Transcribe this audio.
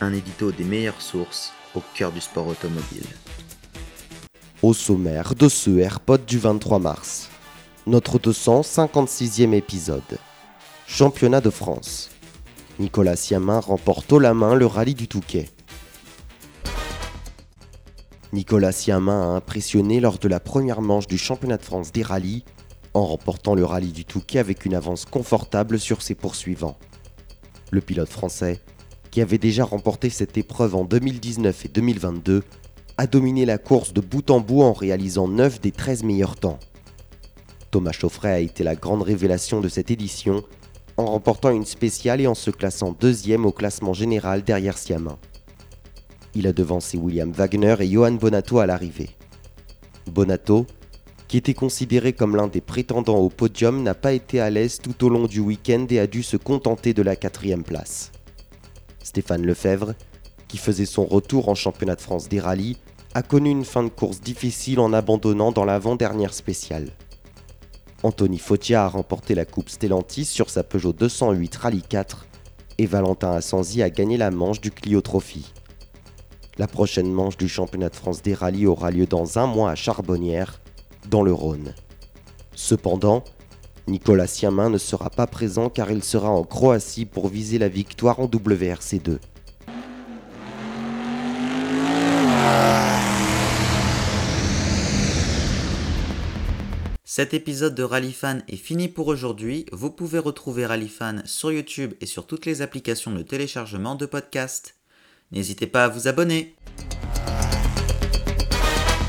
Un édito des meilleures sources au cœur du sport automobile. Au sommaire de ce AirPod du 23 mars. Notre 256e épisode. Championnat de France. Nicolas Siamin remporte haut la main le rallye du Touquet. Nicolas Siamin a impressionné lors de la première manche du championnat de France des rallyes en remportant le rallye du Touquet avec une avance confortable sur ses poursuivants. Le pilote français, qui avait déjà remporté cette épreuve en 2019 et 2022, a dominé la course de bout en bout en réalisant 9 des 13 meilleurs temps. Thomas Chauffret a été la grande révélation de cette édition en remportant une spéciale et en se classant deuxième au classement général derrière Siamin. Il a devancé William Wagner et Johan Bonato à l'arrivée. Bonato, qui était considéré comme l'un des prétendants au podium, n'a pas été à l'aise tout au long du week-end et a dû se contenter de la quatrième place. Stéphane Lefebvre, qui faisait son retour en championnat de France des rallyes, a connu une fin de course difficile en abandonnant dans l'avant-dernière spéciale. Anthony Fautia a remporté la Coupe Stellantis sur sa Peugeot 208 Rallye 4 et Valentin Assanzi a gagné la manche du Clio Trophy. La prochaine manche du championnat de France des rallyes aura lieu dans un mois à Charbonnières, dans le Rhône. Cependant, Nicolas Siamin ne sera pas présent car il sera en Croatie pour viser la victoire en WRC2. Cet épisode de Rallyfan est fini pour aujourd'hui. Vous pouvez retrouver Rallyfan sur YouTube et sur toutes les applications de téléchargement de podcasts. N'hésitez pas à vous abonner.